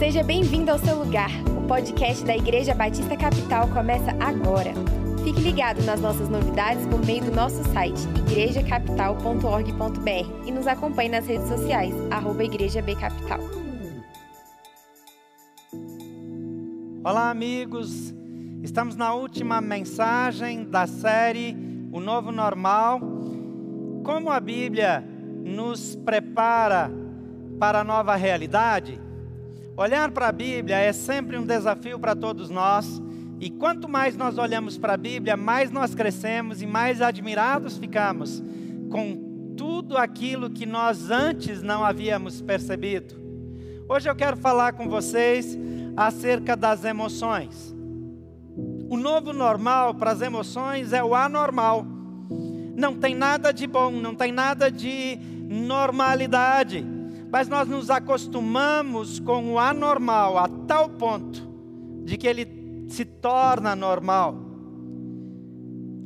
Seja bem-vindo ao seu lugar. O podcast da Igreja Batista Capital começa agora. Fique ligado nas nossas novidades por meio do nosso site igrejacapital.org.br e nos acompanhe nas redes sociais, arroba Igreja B Capital. Olá, amigos. Estamos na última mensagem da série O Novo Normal. Como a Bíblia nos prepara para a nova realidade? Olhar para a Bíblia é sempre um desafio para todos nós. E quanto mais nós olhamos para a Bíblia, mais nós crescemos e mais admirados ficamos com tudo aquilo que nós antes não havíamos percebido. Hoje eu quero falar com vocês acerca das emoções. O novo normal para as emoções é o anormal. Não tem nada de bom, não tem nada de normalidade. Mas nós nos acostumamos com o anormal a tal ponto de que ele se torna normal.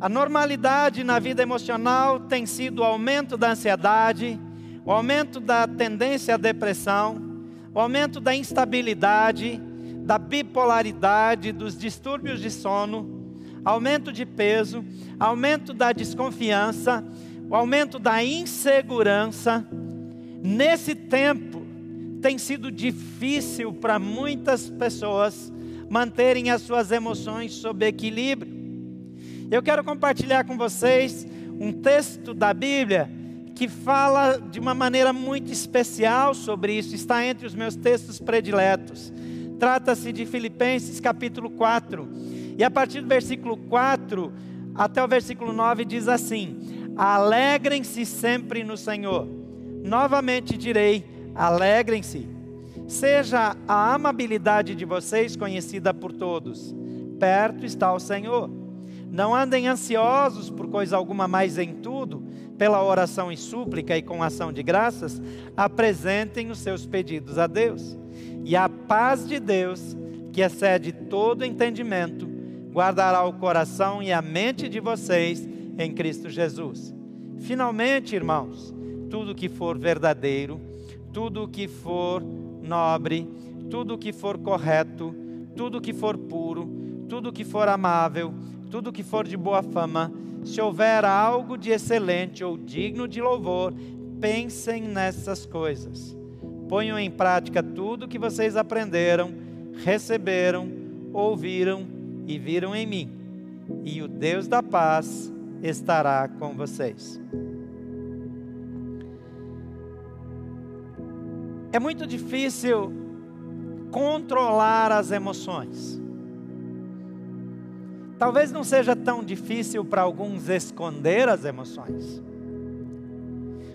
A normalidade na vida emocional tem sido o aumento da ansiedade, o aumento da tendência à depressão, o aumento da instabilidade, da bipolaridade, dos distúrbios de sono, aumento de peso, aumento da desconfiança, o aumento da insegurança. Nesse tempo, tem sido difícil para muitas pessoas manterem as suas emoções sob equilíbrio. Eu quero compartilhar com vocês um texto da Bíblia que fala de uma maneira muito especial sobre isso, está entre os meus textos prediletos. Trata-se de Filipenses capítulo 4. E a partir do versículo 4 até o versículo 9 diz assim: Alegrem-se sempre no Senhor. Novamente direi: alegrem-se. Seja a amabilidade de vocês conhecida por todos. Perto está o Senhor. Não andem ansiosos por coisa alguma, mais em tudo, pela oração e súplica e com ação de graças, apresentem os seus pedidos a Deus. E a paz de Deus, que excede todo entendimento, guardará o coração e a mente de vocês em Cristo Jesus. Finalmente, irmãos, tudo que for verdadeiro, tudo que for nobre, tudo que for correto, tudo que for puro, tudo que for amável, tudo que for de boa fama, se houver algo de excelente ou digno de louvor, pensem nessas coisas. Ponham em prática tudo que vocês aprenderam, receberam, ouviram e viram em mim, e o Deus da paz estará com vocês. É muito difícil controlar as emoções. Talvez não seja tão difícil para alguns esconder as emoções.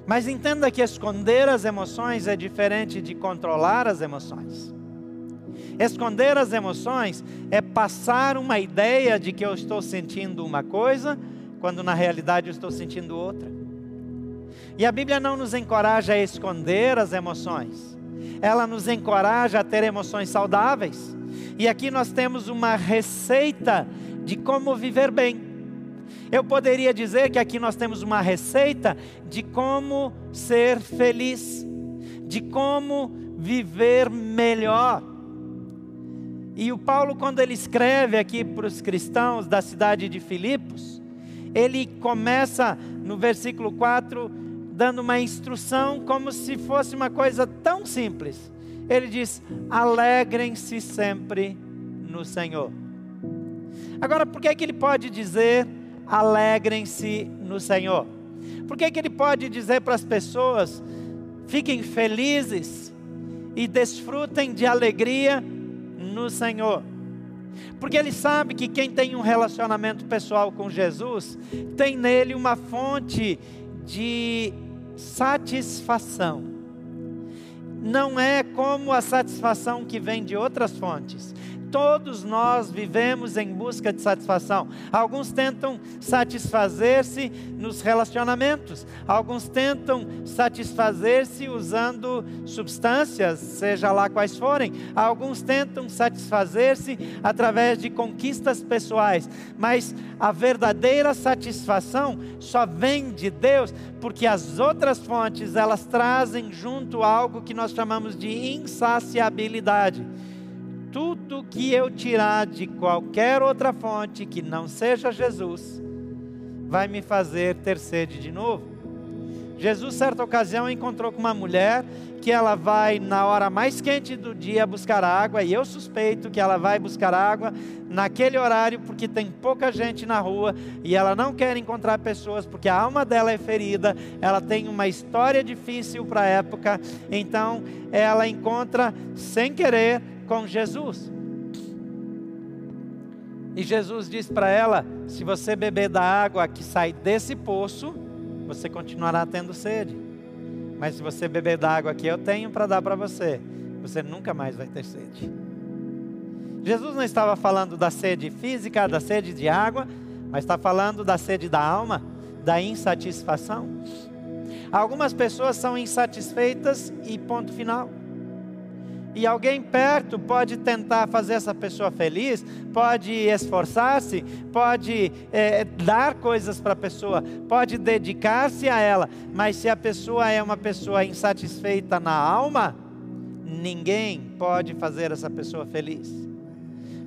Mas entenda que esconder as emoções é diferente de controlar as emoções. Esconder as emoções é passar uma ideia de que eu estou sentindo uma coisa, quando na realidade eu estou sentindo outra. E a Bíblia não nos encoraja a esconder as emoções, ela nos encoraja a ter emoções saudáveis. E aqui nós temos uma receita de como viver bem. Eu poderia dizer que aqui nós temos uma receita de como ser feliz, de como viver melhor. E o Paulo, quando ele escreve aqui para os cristãos da cidade de Filipos, ele começa no versículo 4 dando uma instrução como se fosse uma coisa tão simples. Ele diz: alegrem-se sempre no Senhor. Agora, por que, é que ele pode dizer alegrem-se no Senhor? Por que, que ele pode dizer para as pessoas: fiquem felizes e desfrutem de alegria no Senhor? Porque ele sabe que quem tem um relacionamento pessoal com Jesus tem nele uma fonte de satisfação. Não é como a satisfação que vem de outras fontes. Todos nós vivemos em busca de satisfação. Alguns tentam satisfazer-se nos relacionamentos, alguns tentam satisfazer-se usando substâncias, seja lá quais forem, alguns tentam satisfazer-se através de conquistas pessoais, mas a verdadeira satisfação só vem de Deus, porque as outras fontes elas trazem junto algo que nós chamamos de insaciabilidade tudo que eu tirar de qualquer outra fonte que não seja Jesus, vai me fazer ter sede de novo. Jesus, certa ocasião, encontrou com uma mulher que ela vai na hora mais quente do dia buscar água, e eu suspeito que ela vai buscar água naquele horário porque tem pouca gente na rua e ela não quer encontrar pessoas porque a alma dela é ferida, ela tem uma história difícil para a época, então ela encontra sem querer com Jesus. E Jesus diz para ela: se você beber da água que sai desse poço, você continuará tendo sede. Mas se você beber da água que eu tenho para dar para você, você nunca mais vai ter sede. Jesus não estava falando da sede física, da sede de água, mas está falando da sede da alma, da insatisfação. Algumas pessoas são insatisfeitas e ponto final. E alguém perto pode tentar fazer essa pessoa feliz, pode esforçar-se, pode é, dar coisas para a pessoa, pode dedicar-se a ela, mas se a pessoa é uma pessoa insatisfeita na alma, ninguém pode fazer essa pessoa feliz.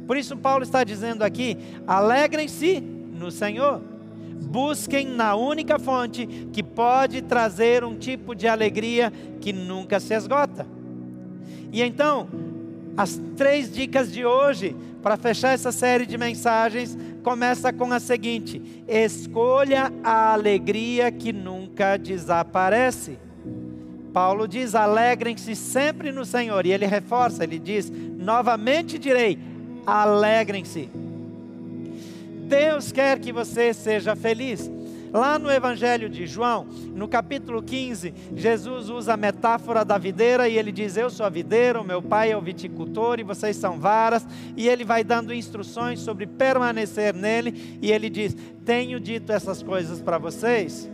Por isso, Paulo está dizendo aqui: alegrem-se no Senhor busquem na única fonte que pode trazer um tipo de alegria que nunca se esgota. E então, as três dicas de hoje, para fechar essa série de mensagens, começa com a seguinte: escolha a alegria que nunca desaparece. Paulo diz: alegrem-se sempre no Senhor. E ele reforça, ele diz: novamente direi: alegrem-se. Deus quer que você seja feliz. Lá no Evangelho de João, no capítulo 15, Jesus usa a metáfora da videira e ele diz: Eu sou a videira, o meu pai é o viticultor e vocês são varas. E ele vai dando instruções sobre permanecer nele. E ele diz: Tenho dito essas coisas para vocês,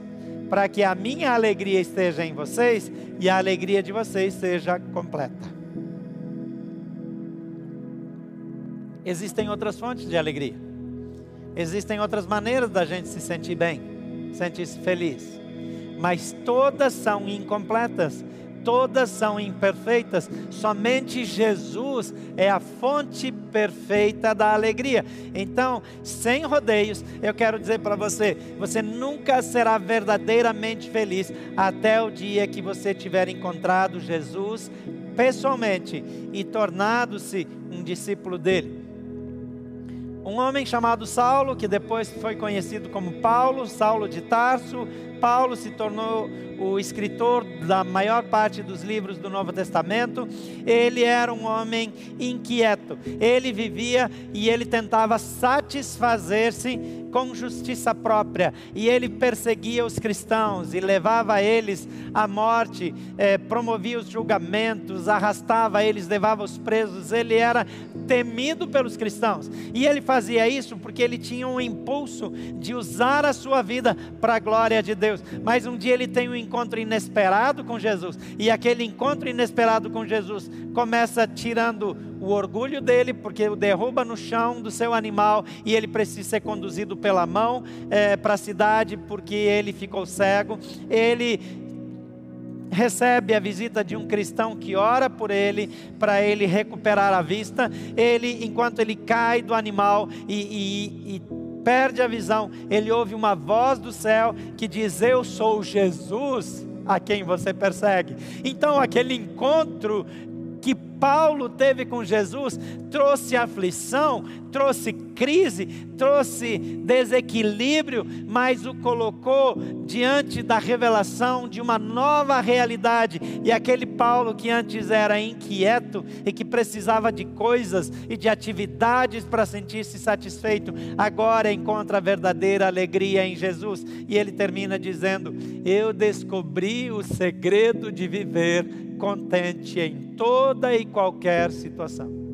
para que a minha alegria esteja em vocês e a alegria de vocês seja completa. Existem outras fontes de alegria. Existem outras maneiras da gente se sentir bem sente-se feliz. Mas todas são incompletas, todas são imperfeitas. Somente Jesus é a fonte perfeita da alegria. Então, sem rodeios, eu quero dizer para você: você nunca será verdadeiramente feliz até o dia que você tiver encontrado Jesus pessoalmente e tornado-se um discípulo dele. Um homem chamado Saulo, que depois foi conhecido como Paulo, Saulo de Tarso. Paulo se tornou o escritor da maior parte dos livros do Novo Testamento. Ele era um homem inquieto. Ele vivia e ele tentava satisfazer-se com justiça própria. E ele perseguia os cristãos e levava eles à morte, eh, promovia os julgamentos, arrastava eles, levava os presos. Ele era temido pelos cristãos. E ele fazia isso porque ele tinha um impulso de usar a sua vida para a glória de Deus. Mas um dia ele tem um encontro inesperado com Jesus. E aquele encontro inesperado com Jesus começa tirando o orgulho dele, porque o derruba no chão do seu animal e ele precisa ser conduzido pela mão é, para a cidade porque ele ficou cego. Ele recebe a visita de um cristão que ora por ele para ele recuperar a vista. Ele, enquanto ele cai do animal e, e, e perde a visão, ele ouve uma voz do céu que diz: Eu sou Jesus a quem você persegue. Então, aquele encontro Paulo teve com Jesus trouxe aflição, trouxe crise, trouxe desequilíbrio, mas o colocou diante da revelação de uma nova realidade. E aquele Paulo que antes era inquieto e que precisava de coisas e de atividades para sentir-se satisfeito, agora encontra a verdadeira alegria em Jesus. E ele termina dizendo: Eu descobri o segredo de viver contente em toda e qualquer situação.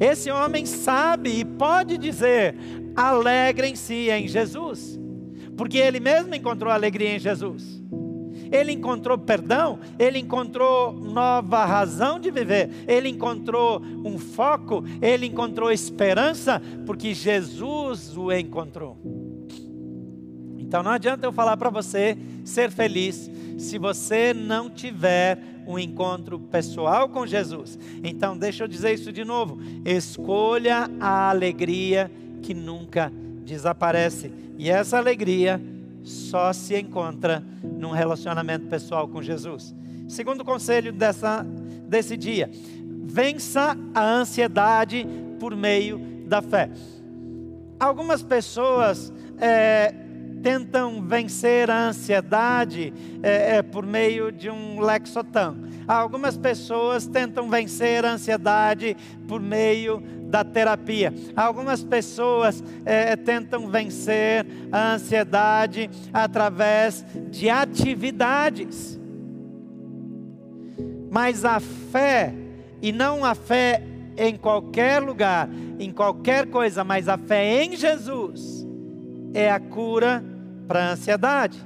Esse homem sabe e pode dizer: alegrem-se em Jesus, porque ele mesmo encontrou alegria em Jesus. Ele encontrou perdão, ele encontrou nova razão de viver, ele encontrou um foco, ele encontrou esperança, porque Jesus o encontrou. Então não adianta eu falar para você ser feliz se você não tiver um encontro pessoal com Jesus. Então deixa eu dizer isso de novo: escolha a alegria que nunca desaparece. E essa alegria só se encontra num relacionamento pessoal com Jesus. Segundo conselho dessa, desse dia: vença a ansiedade por meio da fé. Algumas pessoas é, tentam vencer a ansiedade é, é, por meio de um lexotan. Algumas pessoas tentam vencer a ansiedade por meio da terapia. Algumas pessoas é, tentam vencer a ansiedade através de atividades. Mas a fé, e não a fé em qualquer lugar, em qualquer coisa, mas a fé em Jesus, é a cura para a ansiedade.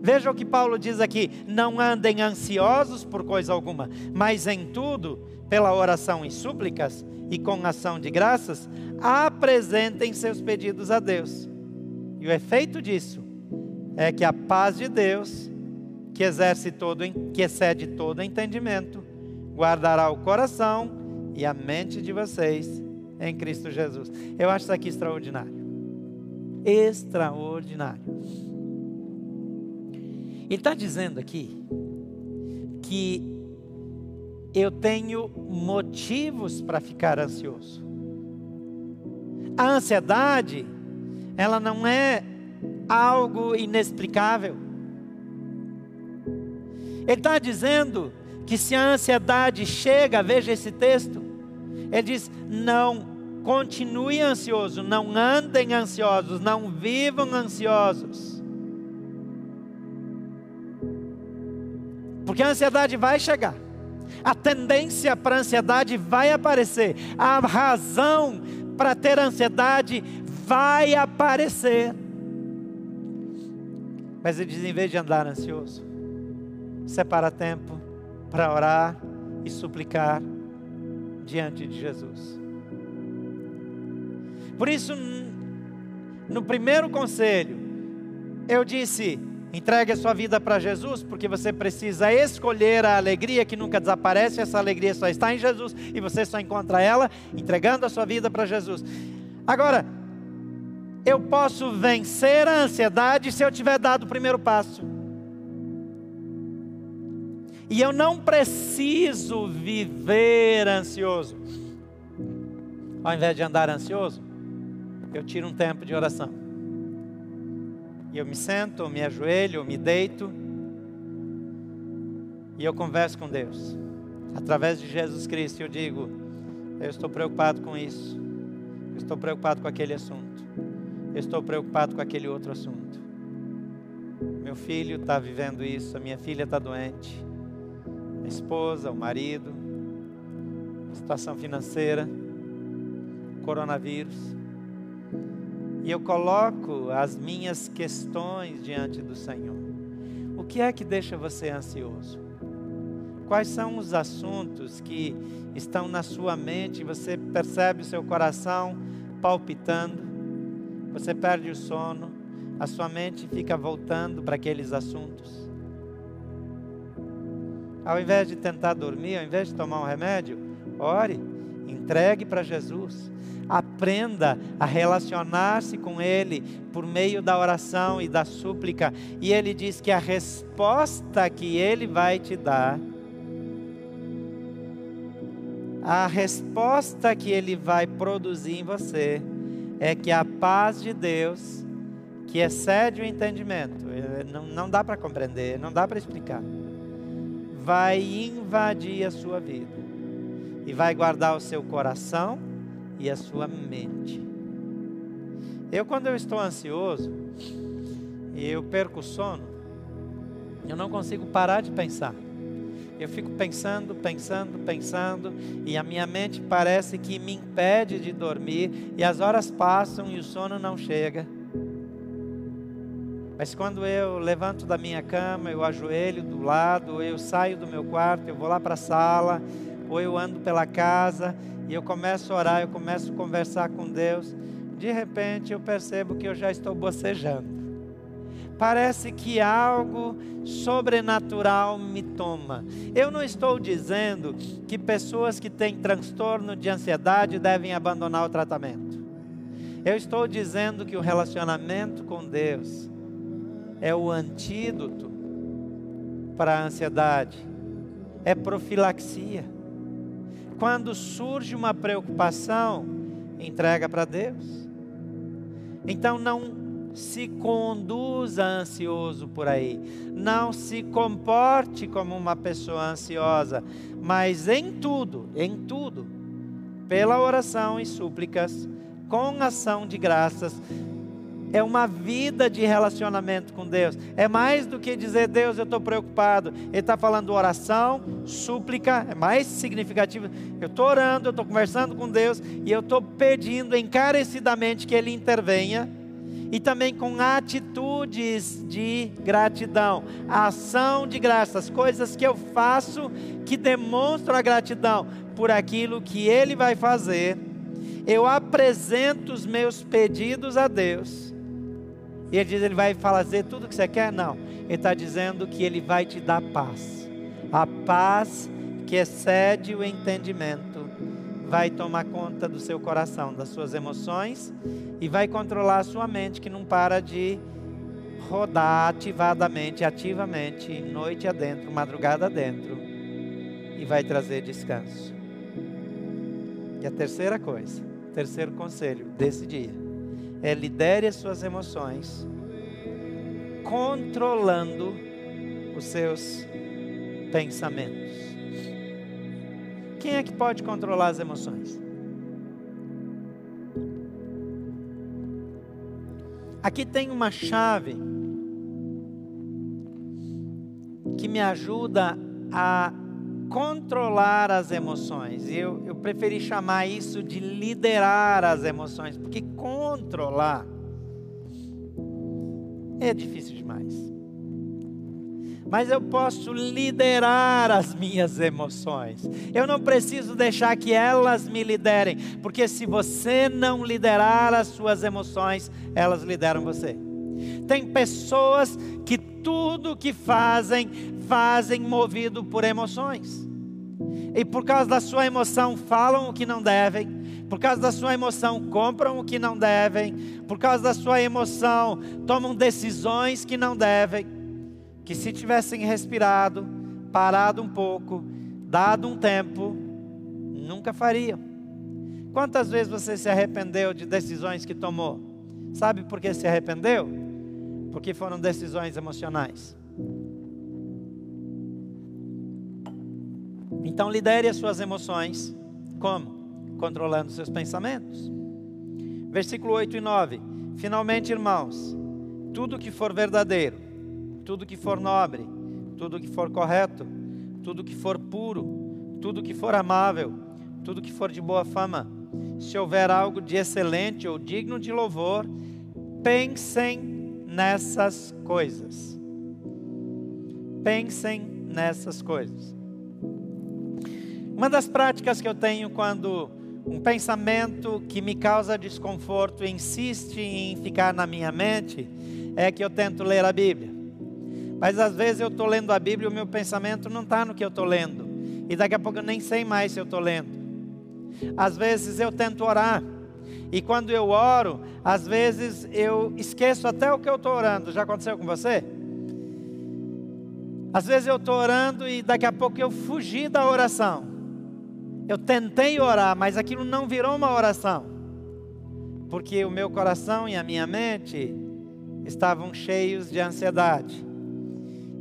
Veja o que Paulo diz aqui: não andem ansiosos por coisa alguma, mas em tudo, pela oração e súplicas, e com ação de graças, apresentem seus pedidos a Deus. E o efeito disso é que a paz de Deus, que exerce todo, que excede todo entendimento, guardará o coração e a mente de vocês em Cristo Jesus. Eu acho isso aqui extraordinário. Extraordinário. Ele está dizendo aqui que eu tenho motivos para ficar ansioso. A ansiedade, ela não é algo inexplicável. Ele está dizendo que se a ansiedade chega, veja esse texto, ele diz: não continue ansioso, não andem ansiosos, não vivam ansiosos. Porque a ansiedade vai chegar a tendência para a ansiedade vai aparecer, a razão para ter ansiedade vai aparecer. Mas ele diz: em vez de andar ansioso, separa tempo para orar e suplicar diante de Jesus. Por isso, no primeiro conselho, eu disse: Entregue a sua vida para Jesus, porque você precisa escolher a alegria que nunca desaparece. Essa alegria só está em Jesus e você só encontra ela entregando a sua vida para Jesus. Agora, eu posso vencer a ansiedade se eu tiver dado o primeiro passo. E eu não preciso viver ansioso. Ao invés de andar ansioso, eu tiro um tempo de oração. E eu me sento, me ajoelho, me deito. E eu converso com Deus. Através de Jesus Cristo, eu digo: Eu estou preocupado com isso. Eu estou preocupado com aquele assunto. Eu estou preocupado com aquele outro assunto. Meu filho está vivendo isso, a minha filha está doente. A esposa, o marido, a situação financeira, coronavírus e eu coloco as minhas questões diante do Senhor. O que é que deixa você ansioso? Quais são os assuntos que estão na sua mente? Você percebe o seu coração palpitando, você perde o sono, a sua mente fica voltando para aqueles assuntos. Ao invés de tentar dormir, ao invés de tomar um remédio, ore, entregue para Jesus aprenda a relacionar-se com Ele por meio da oração e da súplica, e Ele diz que a resposta que Ele vai te dar, a resposta que Ele vai produzir em você, é que a paz de Deus, que excede o entendimento, eh, não, não dá para compreender, não dá para explicar, vai invadir a sua vida e vai guardar o seu coração e a sua mente. Eu, quando eu estou ansioso e eu perco o sono, eu não consigo parar de pensar. eu fico pensando, pensando, pensando, e a minha mente parece que me impede de dormir, e as horas passam e o sono não chega. Mas quando eu levanto da minha cama, eu ajoelho do lado, eu saio do meu quarto, eu vou lá para a sala, ou eu ando pela casa e eu começo a orar, eu começo a conversar com Deus, de repente eu percebo que eu já estou bocejando. Parece que algo sobrenatural me toma. Eu não estou dizendo que pessoas que têm transtorno de ansiedade devem abandonar o tratamento. Eu estou dizendo que o relacionamento com Deus é o antídoto para a ansiedade, é profilaxia. Quando surge uma preocupação, entrega para Deus. Então não se conduza ansioso por aí. Não se comporte como uma pessoa ansiosa, mas em tudo, em tudo, pela oração e súplicas, com ação de graças, é uma vida de relacionamento com Deus. É mais do que dizer, Deus, eu estou preocupado. Ele está falando oração, súplica, é mais significativo. Eu estou orando, eu estou conversando com Deus e eu estou pedindo encarecidamente que Ele intervenha e também com atitudes de gratidão, ação de graças, coisas que eu faço que demonstram a gratidão por aquilo que Ele vai fazer. Eu apresento os meus pedidos a Deus. E Ele diz: Ele vai fazer tudo o que você quer? Não. Ele está dizendo que Ele vai te dar paz. A paz que excede o entendimento vai tomar conta do seu coração, das suas emoções e vai controlar a sua mente que não para de rodar ativadamente, ativamente, noite adentro, madrugada adentro e vai trazer descanso. E a terceira coisa, terceiro conselho desse dia é lidere as suas emoções controlando os seus pensamentos. Quem é que pode controlar as emoções? Aqui tem uma chave que me ajuda a controlar as emoções. Eu, eu preferi chamar isso de liderar as emoções, porque controlar é difícil demais mas eu posso liderar as minhas emoções. Eu não preciso deixar que elas me liderem, porque se você não liderar as suas emoções, elas lideram você. Tem pessoas que tudo que fazem, fazem movido por emoções. E por causa da sua emoção falam o que não devem, por causa da sua emoção compram o que não devem, por causa da sua emoção tomam decisões que não devem que se tivessem respirado, parado um pouco, dado um tempo, nunca fariam. Quantas vezes você se arrependeu de decisões que tomou? Sabe por que se arrependeu? Porque foram decisões emocionais. Então lidere as suas emoções. Como? Controlando seus pensamentos. Versículo 8 e 9. Finalmente, irmãos, tudo que for verdadeiro, tudo que for nobre, tudo que for correto, tudo que for puro, tudo que for amável, tudo que for de boa fama, se houver algo de excelente ou digno de louvor, pensem nessas coisas. Pensem nessas coisas. Uma das práticas que eu tenho quando um pensamento que me causa desconforto insiste em ficar na minha mente é que eu tento ler a Bíblia. Mas às vezes eu estou lendo a Bíblia e o meu pensamento não está no que eu estou lendo. E daqui a pouco eu nem sei mais se eu estou lendo. Às vezes eu tento orar. E quando eu oro, às vezes eu esqueço até o que eu estou orando. Já aconteceu com você? Às vezes eu estou orando e daqui a pouco eu fugi da oração. Eu tentei orar, mas aquilo não virou uma oração. Porque o meu coração e a minha mente estavam cheios de ansiedade.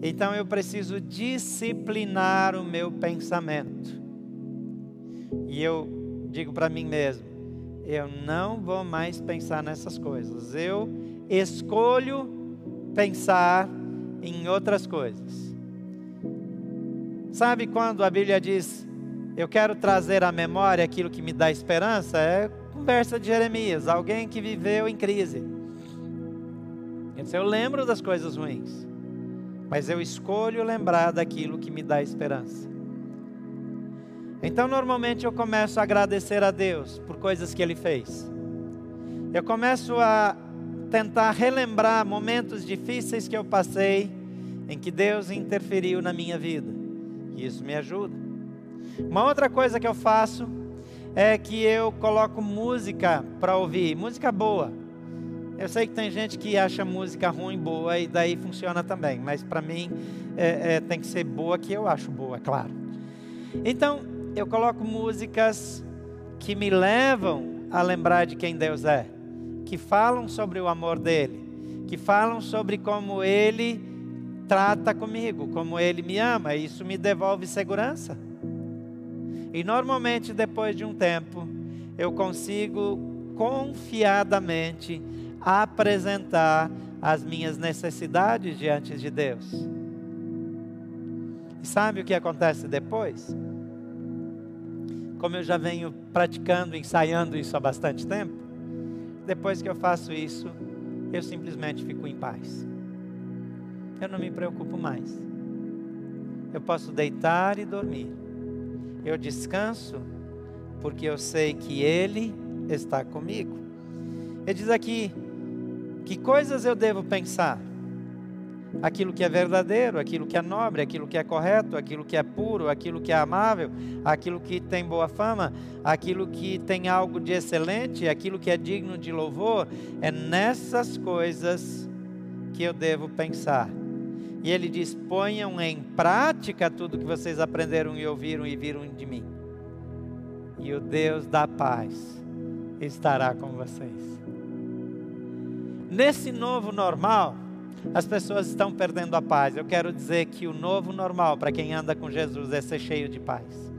Então eu preciso disciplinar o meu pensamento. E eu digo para mim mesmo: eu não vou mais pensar nessas coisas. Eu escolho pensar em outras coisas. Sabe quando a Bíblia diz: Eu quero trazer à memória aquilo que me dá esperança? É conversa de Jeremias, alguém que viveu em crise. Eu lembro das coisas ruins, mas eu escolho lembrar daquilo que me dá esperança. Então, normalmente, eu começo a agradecer a Deus por coisas que Ele fez. Eu começo a tentar relembrar momentos difíceis que eu passei, em que Deus interferiu na minha vida. E isso me ajuda. Uma outra coisa que eu faço é que eu coloco música para ouvir, música boa. Eu sei que tem gente que acha música ruim boa e daí funciona também, mas para mim é, é, tem que ser boa que eu acho boa, claro. Então eu coloco músicas que me levam a lembrar de quem Deus é que falam sobre o amor dele, que falam sobre como ele trata comigo, como ele me ama, e isso me devolve segurança. E normalmente depois de um tempo, eu consigo confiadamente apresentar as minhas necessidades diante de Deus. E sabe o que acontece depois? Como eu já venho praticando, ensaiando isso há bastante tempo, depois que eu faço isso, eu simplesmente fico em paz. Eu não me preocupo mais. Eu posso deitar e dormir. Eu descanso porque eu sei que Ele está comigo. Ele diz aqui: que coisas eu devo pensar? aquilo que é verdadeiro, aquilo que é nobre, aquilo que é correto, aquilo que é puro, aquilo que é amável, aquilo que tem boa fama, aquilo que tem algo de excelente, aquilo que é digno de louvor, é nessas coisas que eu devo pensar. E ele diz: ponham em prática tudo que vocês aprenderam e ouviram e viram de mim. E o Deus da paz estará com vocês. Nesse novo normal, as pessoas estão perdendo a paz. Eu quero dizer que o novo normal para quem anda com Jesus é ser cheio de paz.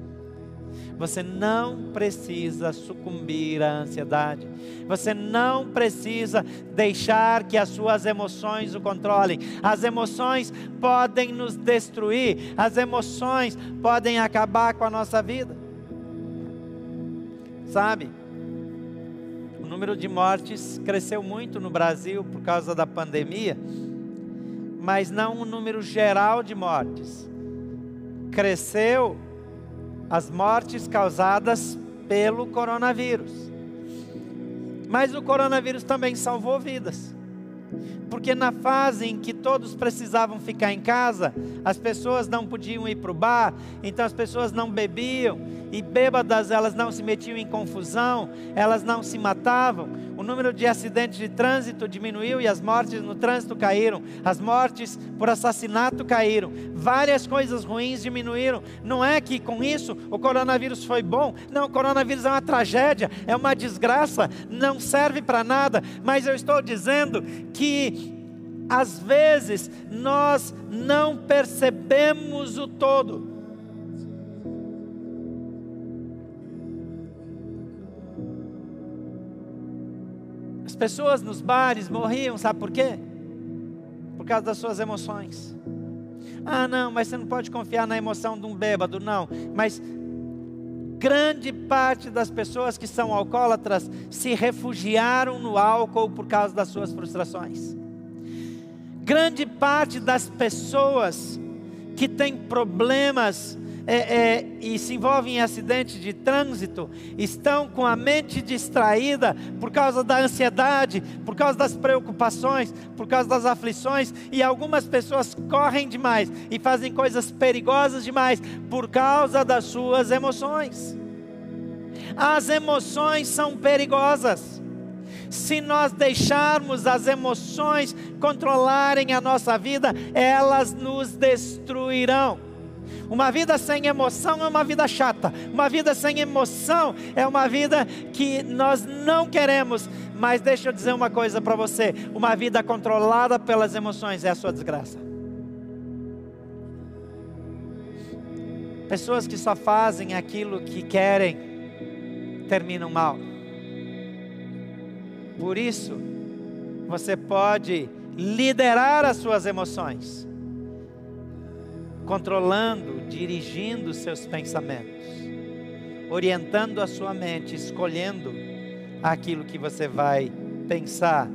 Você não precisa sucumbir à ansiedade. Você não precisa deixar que as suas emoções o controlem. As emoções podem nos destruir. As emoções podem acabar com a nossa vida. Sabe? O número de mortes cresceu muito no Brasil por causa da pandemia mas não um número geral de mortes. Cresceu as mortes causadas pelo coronavírus. Mas o coronavírus também salvou vidas. Porque na fase em que todos precisavam ficar em casa, as pessoas não podiam ir para o bar, então as pessoas não bebiam, e bêbadas elas não se metiam em confusão, elas não se matavam. O número de acidentes de trânsito diminuiu e as mortes no trânsito caíram, as mortes por assassinato caíram, várias coisas ruins diminuíram. Não é que com isso o coronavírus foi bom, não, o coronavírus é uma tragédia, é uma desgraça, não serve para nada, mas eu estou dizendo que às vezes nós não percebemos o todo. As pessoas nos bares morriam, sabe por quê? Por causa das suas emoções. Ah, não, mas você não pode confiar na emoção de um bêbado, não. Mas grande parte das pessoas que são alcoólatras se refugiaram no álcool por causa das suas frustrações. Grande parte das pessoas que têm problemas é, é, e se envolvem em acidentes de trânsito estão com a mente distraída por causa da ansiedade, por causa das preocupações, por causa das aflições, e algumas pessoas correm demais e fazem coisas perigosas demais por causa das suas emoções. As emoções são perigosas. Se nós deixarmos as emoções controlarem a nossa vida, elas nos destruirão. Uma vida sem emoção é uma vida chata. Uma vida sem emoção é uma vida que nós não queremos. Mas deixa eu dizer uma coisa para você: uma vida controlada pelas emoções é a sua desgraça. Pessoas que só fazem aquilo que querem terminam mal. Por isso, você pode liderar as suas emoções controlando, dirigindo seus pensamentos, orientando a sua mente, escolhendo aquilo que você vai pensar.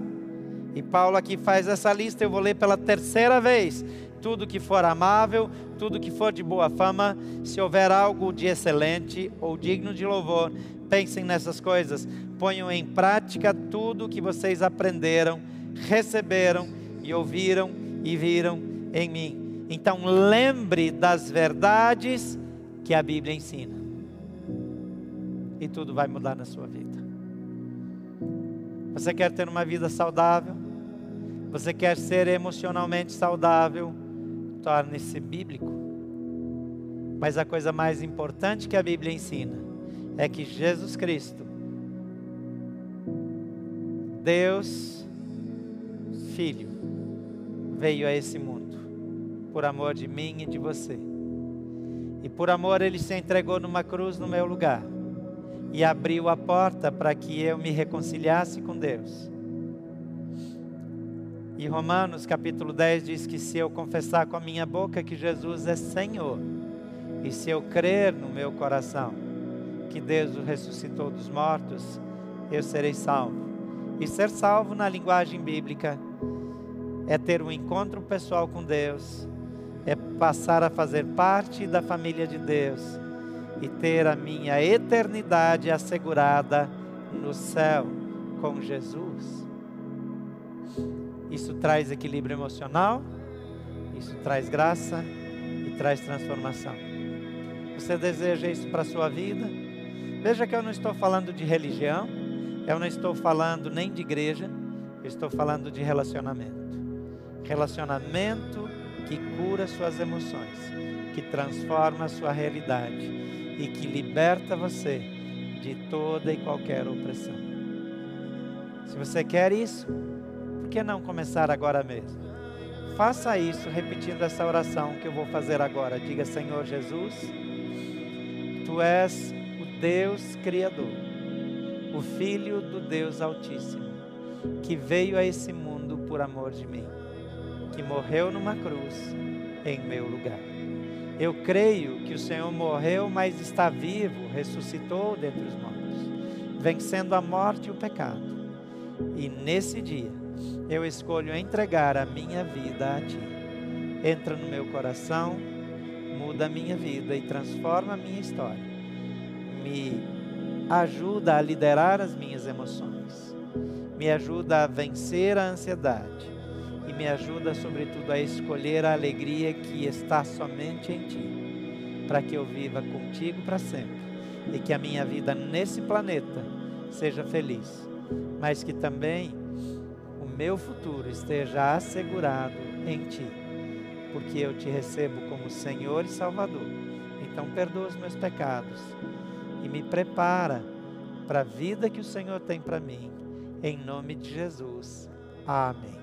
E Paulo aqui faz essa lista, eu vou ler pela terceira vez. Tudo que for amável, tudo que for de boa fama, se houver algo de excelente ou digno de louvor, pensem nessas coisas, ponham em prática tudo o que vocês aprenderam, receberam e ouviram e viram em mim. Então lembre das verdades que a Bíblia ensina. E tudo vai mudar na sua vida. Você quer ter uma vida saudável? Você quer ser emocionalmente saudável? Torne-se bíblico. Mas a coisa mais importante que a Bíblia ensina é que Jesus Cristo, Deus, Filho, veio a esse mundo por amor de mim e de você. E por amor ele se entregou numa cruz no meu lugar e abriu a porta para que eu me reconciliasse com Deus. E Romanos capítulo 10 diz que se eu confessar com a minha boca que Jesus é Senhor, e se eu crer no meu coração que Deus o ressuscitou dos mortos, eu serei salvo. E ser salvo na linguagem bíblica é ter um encontro pessoal com Deus, é passar a fazer parte da família de Deus e ter a minha eternidade assegurada no céu com Jesus. Isso traz equilíbrio emocional, isso traz graça e traz transformação. Você deseja isso para a sua vida? Veja que eu não estou falando de religião, eu não estou falando nem de igreja, eu estou falando de relacionamento. Relacionamento que cura suas emoções, que transforma a sua realidade e que liberta você de toda e qualquer opressão. Se você quer isso, que não começar agora mesmo? Faça isso repetindo essa oração que eu vou fazer agora. Diga: Senhor Jesus, tu és o Deus Criador, o Filho do Deus Altíssimo, que veio a esse mundo por amor de mim que morreu numa cruz em meu lugar. Eu creio que o Senhor morreu, mas está vivo, ressuscitou dentre os mortos, vencendo a morte e o pecado. E nesse dia, eu escolho entregar a minha vida a Ti. Entra no meu coração, muda a minha vida e transforma a minha história. Me ajuda a liderar as minhas emoções. Me ajuda a vencer a ansiedade e me ajuda, sobretudo, a escolher a alegria que está somente em Ti, para que eu viva contigo para sempre e que a minha vida nesse planeta seja feliz, mas que também meu futuro esteja assegurado em Ti, porque eu te recebo como Senhor e Salvador. Então, perdoa os meus pecados e me prepara para a vida que o Senhor tem para mim, em nome de Jesus. Amém.